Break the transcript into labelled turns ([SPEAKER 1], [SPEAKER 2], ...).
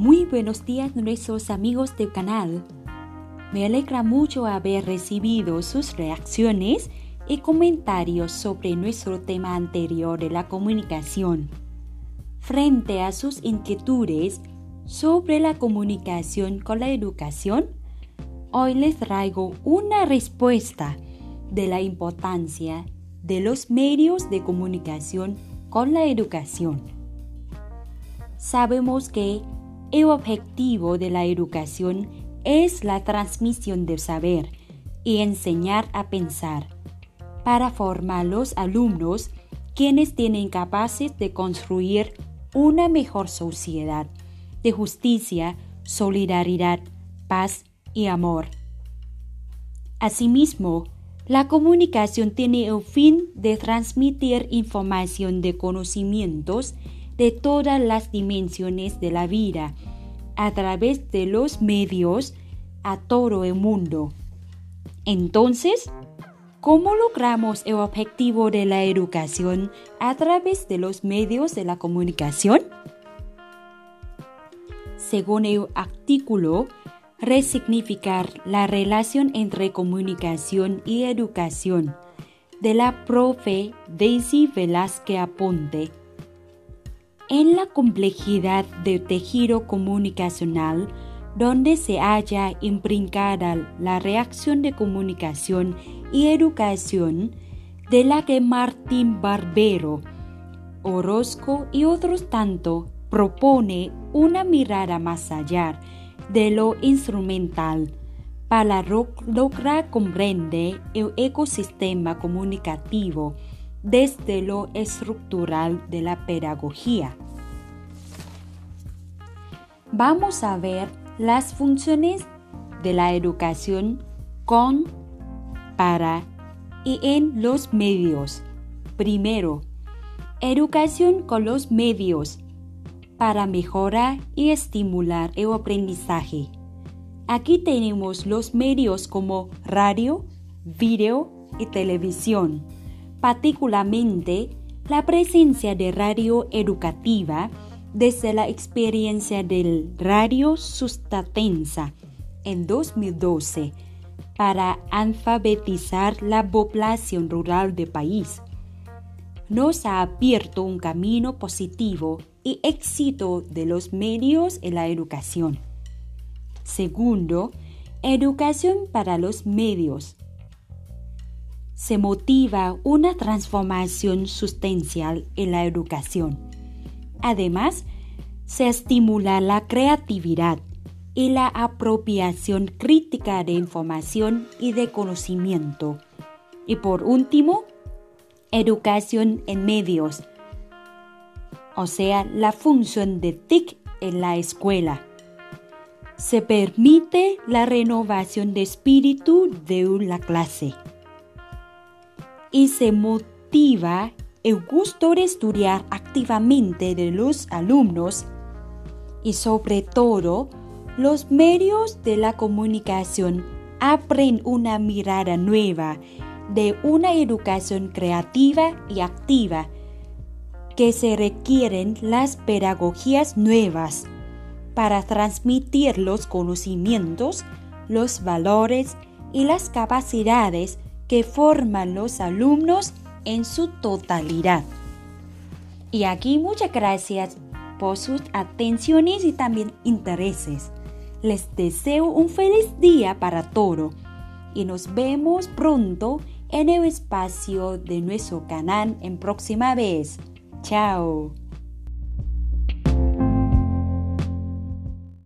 [SPEAKER 1] Muy buenos días nuestros amigos del canal. Me alegra mucho haber recibido sus reacciones y comentarios sobre nuestro tema anterior de la comunicación. Frente a sus inquietudes sobre la comunicación con la educación, hoy les traigo una respuesta de la importancia de los medios de comunicación con la educación. Sabemos que el objetivo de la educación es la transmisión del saber y enseñar a pensar para formar los alumnos quienes tienen capaces de construir una mejor sociedad de justicia, solidaridad, paz y amor. Asimismo, la comunicación tiene el fin de transmitir información de conocimientos de todas las dimensiones de la vida a través de los medios a todo el mundo. Entonces, ¿cómo logramos el objetivo de la educación a través de los medios de la comunicación? Según el artículo, resignificar la relación entre comunicación y educación de la profe Daisy Velázquez Aponte en la complejidad del tejido comunicacional donde se haya imbrincada la reacción de comunicación y educación de la que Martín Barbero, Orozco y otros tanto propone una mirada más allá de lo instrumental para lograr comprender el ecosistema comunicativo desde lo estructural de la pedagogía. Vamos a ver las funciones de la educación con, para y en los medios. Primero, educación con los medios para mejorar y estimular el aprendizaje. Aquí tenemos los medios como radio, video y televisión particularmente la presencia de radio educativa desde la experiencia del Radio Sustatensa en 2012 para alfabetizar la población rural del país. Nos ha abierto un camino positivo y éxito de los medios en la educación. Segundo, educación para los medios se motiva una transformación sustancial en la educación. Además, se estimula la creatividad y la apropiación crítica de información y de conocimiento. Y por último, educación en medios, o sea, la función de TIC en la escuela. Se permite la renovación de espíritu de la clase y se motiva el gusto de estudiar activamente de los alumnos y sobre todo los medios de la comunicación. Abren una mirada nueva de una educación creativa y activa que se requieren las pedagogías nuevas para transmitir los conocimientos, los valores y las capacidades que forman los alumnos en su totalidad. Y aquí muchas gracias por sus atenciones y también intereses. Les deseo un feliz día para todos y nos vemos pronto en el espacio de nuestro canal en próxima vez. Chao.